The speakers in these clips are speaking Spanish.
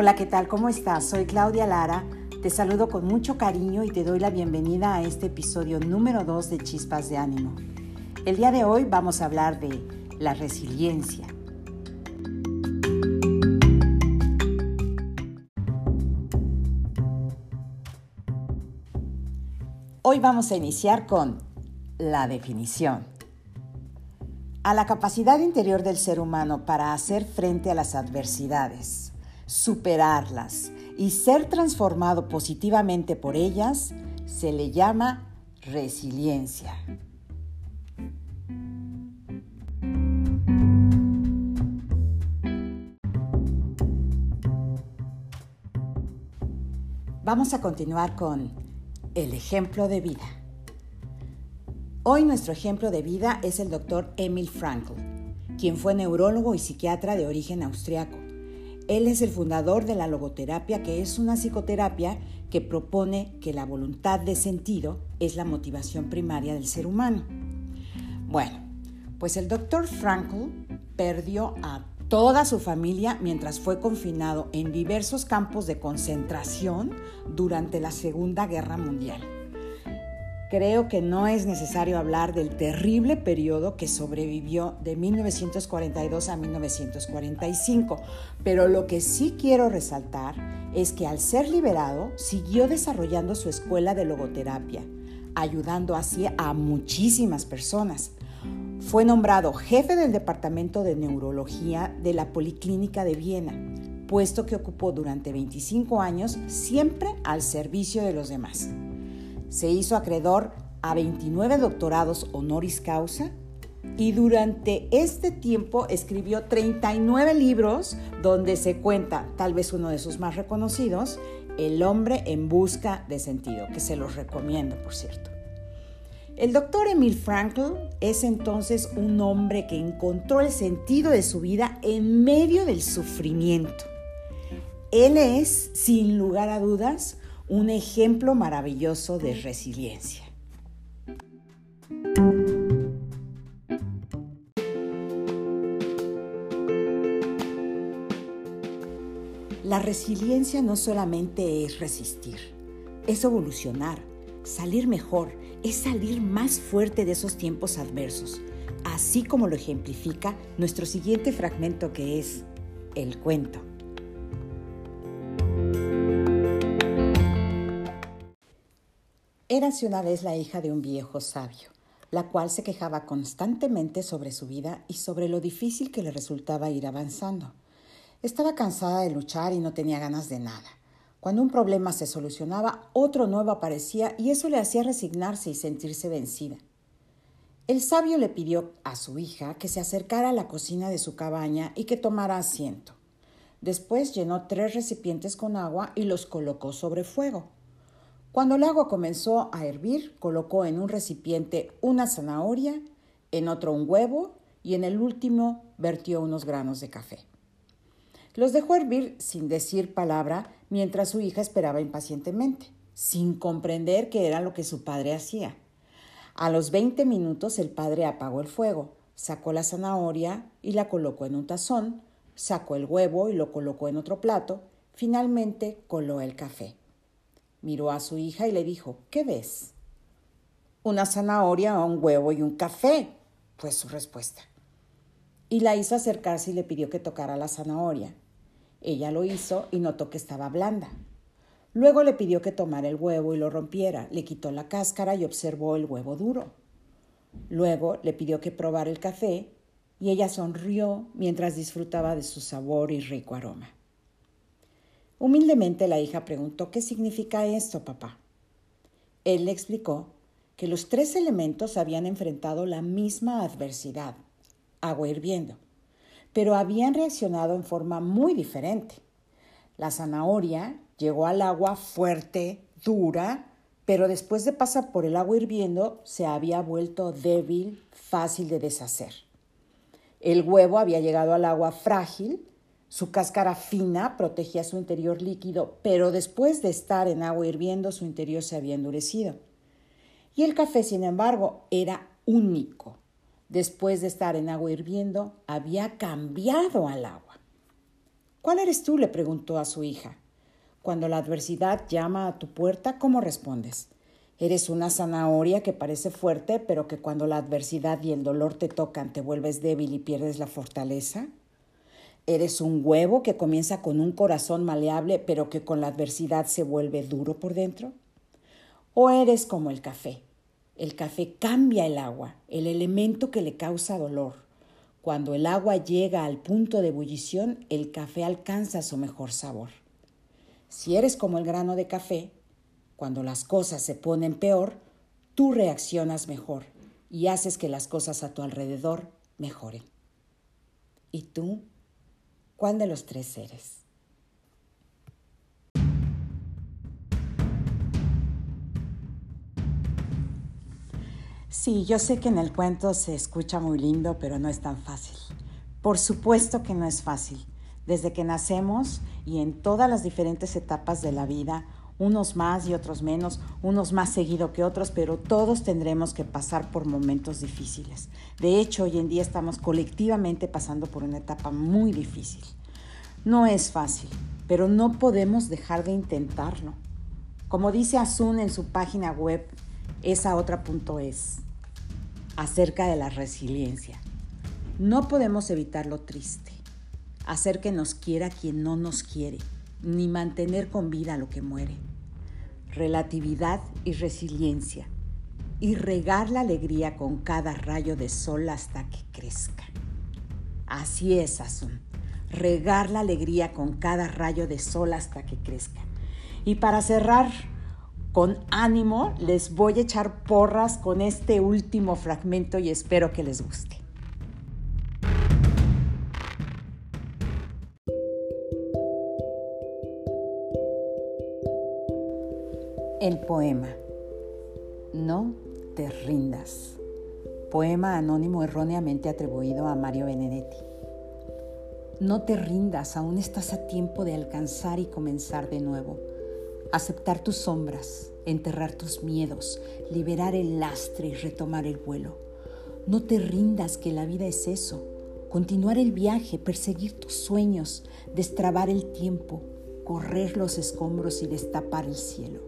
Hola, ¿qué tal? ¿Cómo estás? Soy Claudia Lara. Te saludo con mucho cariño y te doy la bienvenida a este episodio número 2 de Chispas de Ánimo. El día de hoy vamos a hablar de la resiliencia. Hoy vamos a iniciar con la definición. A la capacidad interior del ser humano para hacer frente a las adversidades, superarlas y ser transformado positivamente por ellas, se le llama resiliencia. Vamos a continuar con el ejemplo de vida. Hoy nuestro ejemplo de vida es el doctor Emil Frankl, quien fue neurólogo y psiquiatra de origen austriaco. Él es el fundador de la logoterapia, que es una psicoterapia que propone que la voluntad de sentido es la motivación primaria del ser humano. Bueno, pues el doctor Frankl perdió a toda su familia mientras fue confinado en diversos campos de concentración durante la Segunda Guerra Mundial. Creo que no es necesario hablar del terrible periodo que sobrevivió de 1942 a 1945, pero lo que sí quiero resaltar es que al ser liberado siguió desarrollando su escuela de logoterapia, ayudando así a muchísimas personas. Fue nombrado jefe del Departamento de Neurología de la Policlínica de Viena, puesto que ocupó durante 25 años siempre al servicio de los demás. Se hizo acreedor a 29 doctorados honoris causa y durante este tiempo escribió 39 libros donde se cuenta, tal vez uno de sus más reconocidos, El hombre en busca de sentido, que se los recomiendo, por cierto. El doctor Emil Frankl es entonces un hombre que encontró el sentido de su vida en medio del sufrimiento. Él es, sin lugar a dudas, un ejemplo maravilloso de resiliencia. La resiliencia no solamente es resistir, es evolucionar, salir mejor, es salir más fuerte de esos tiempos adversos, así como lo ejemplifica nuestro siguiente fragmento que es el cuento. Érase una vez la hija de un viejo sabio, la cual se quejaba constantemente sobre su vida y sobre lo difícil que le resultaba ir avanzando. Estaba cansada de luchar y no tenía ganas de nada. Cuando un problema se solucionaba, otro nuevo aparecía y eso le hacía resignarse y sentirse vencida. El sabio le pidió a su hija que se acercara a la cocina de su cabaña y que tomara asiento. Después llenó tres recipientes con agua y los colocó sobre fuego. Cuando el agua comenzó a hervir, colocó en un recipiente una zanahoria, en otro un huevo y en el último vertió unos granos de café. Los dejó hervir sin decir palabra mientras su hija esperaba impacientemente, sin comprender qué era lo que su padre hacía. A los 20 minutos el padre apagó el fuego, sacó la zanahoria y la colocó en un tazón, sacó el huevo y lo colocó en otro plato, finalmente coló el café. Miró a su hija y le dijo, ¿qué ves? Una zanahoria, un huevo y un café, fue su respuesta. Y la hizo acercarse y le pidió que tocara la zanahoria. Ella lo hizo y notó que estaba blanda. Luego le pidió que tomara el huevo y lo rompiera. Le quitó la cáscara y observó el huevo duro. Luego le pidió que probara el café y ella sonrió mientras disfrutaba de su sabor y rico aroma. Humildemente la hija preguntó ¿Qué significa esto, papá? Él le explicó que los tres elementos habían enfrentado la misma adversidad, agua hirviendo, pero habían reaccionado en forma muy diferente. La zanahoria llegó al agua fuerte, dura, pero después de pasar por el agua hirviendo se había vuelto débil, fácil de deshacer. El huevo había llegado al agua frágil, su cáscara fina protegía su interior líquido, pero después de estar en agua hirviendo su interior se había endurecido. Y el café, sin embargo, era único. Después de estar en agua hirviendo, había cambiado al agua. ¿Cuál eres tú? le preguntó a su hija. Cuando la adversidad llama a tu puerta, ¿cómo respondes? ¿Eres una zanahoria que parece fuerte, pero que cuando la adversidad y el dolor te tocan te vuelves débil y pierdes la fortaleza? ¿Eres un huevo que comienza con un corazón maleable, pero que con la adversidad se vuelve duro por dentro? ¿O eres como el café? El café cambia el agua, el elemento que le causa dolor cuando el agua llega al punto de ebullición, el café alcanza su mejor sabor. Si eres como el grano de café, cuando las cosas se ponen peor, tú reaccionas mejor y haces que las cosas a tu alrededor mejoren. ¿Y tú? ¿Cuál de los tres eres? Sí, yo sé que en el cuento se escucha muy lindo, pero no es tan fácil. Por supuesto que no es fácil. Desde que nacemos y en todas las diferentes etapas de la vida, unos más y otros menos, unos más seguido que otros, pero todos tendremos que pasar por momentos difíciles. De hecho, hoy en día estamos colectivamente pasando por una etapa muy difícil. No es fácil, pero no podemos dejar de intentarlo. Como dice Asun en su página web, esa otra es acerca de la resiliencia. No podemos evitar lo triste, hacer que nos quiera quien no nos quiere, ni mantener con vida lo que muere. Relatividad y resiliencia, y regar la alegría con cada rayo de sol hasta que crezca. Así es, Asun, regar la alegría con cada rayo de sol hasta que crezca. Y para cerrar, con ánimo les voy a echar porras con este último fragmento y espero que les guste. El poema. No te rindas. Poema anónimo erróneamente atribuido a Mario Benedetti. No te rindas, aún estás a tiempo de alcanzar y comenzar de nuevo aceptar tus sombras, enterrar tus miedos, liberar el lastre y retomar el vuelo. No te rindas que la vida es eso, continuar el viaje, perseguir tus sueños, destrabar el tiempo, correr los escombros y destapar el cielo.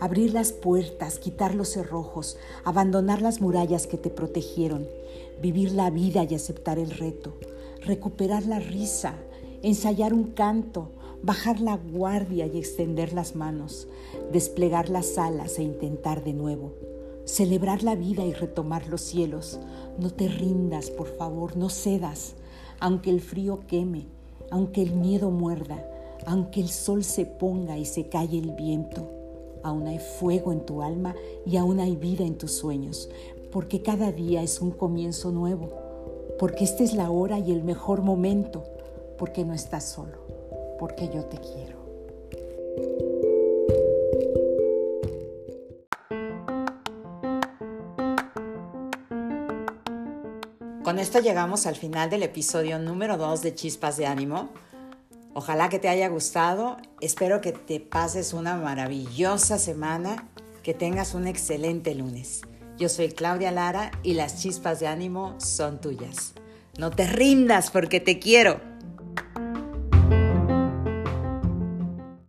Abrir las puertas, quitar los cerrojos, abandonar las murallas que te protegieron, vivir la vida y aceptar el reto, recuperar la risa, ensayar un canto, bajar la guardia y extender las manos, desplegar las alas e intentar de nuevo, celebrar la vida y retomar los cielos. No te rindas, por favor, no cedas, aunque el frío queme, aunque el miedo muerda, aunque el sol se ponga y se calle el viento. Aún hay fuego en tu alma y aún hay vida en tus sueños, porque cada día es un comienzo nuevo, porque esta es la hora y el mejor momento, porque no estás solo porque yo te quiero. Con esto llegamos al final del episodio número 2 de Chispas de Ánimo. Ojalá que te haya gustado. Espero que te pases una maravillosa semana, que tengas un excelente lunes. Yo soy Claudia Lara y las chispas de ánimo son tuyas. No te rindas porque te quiero.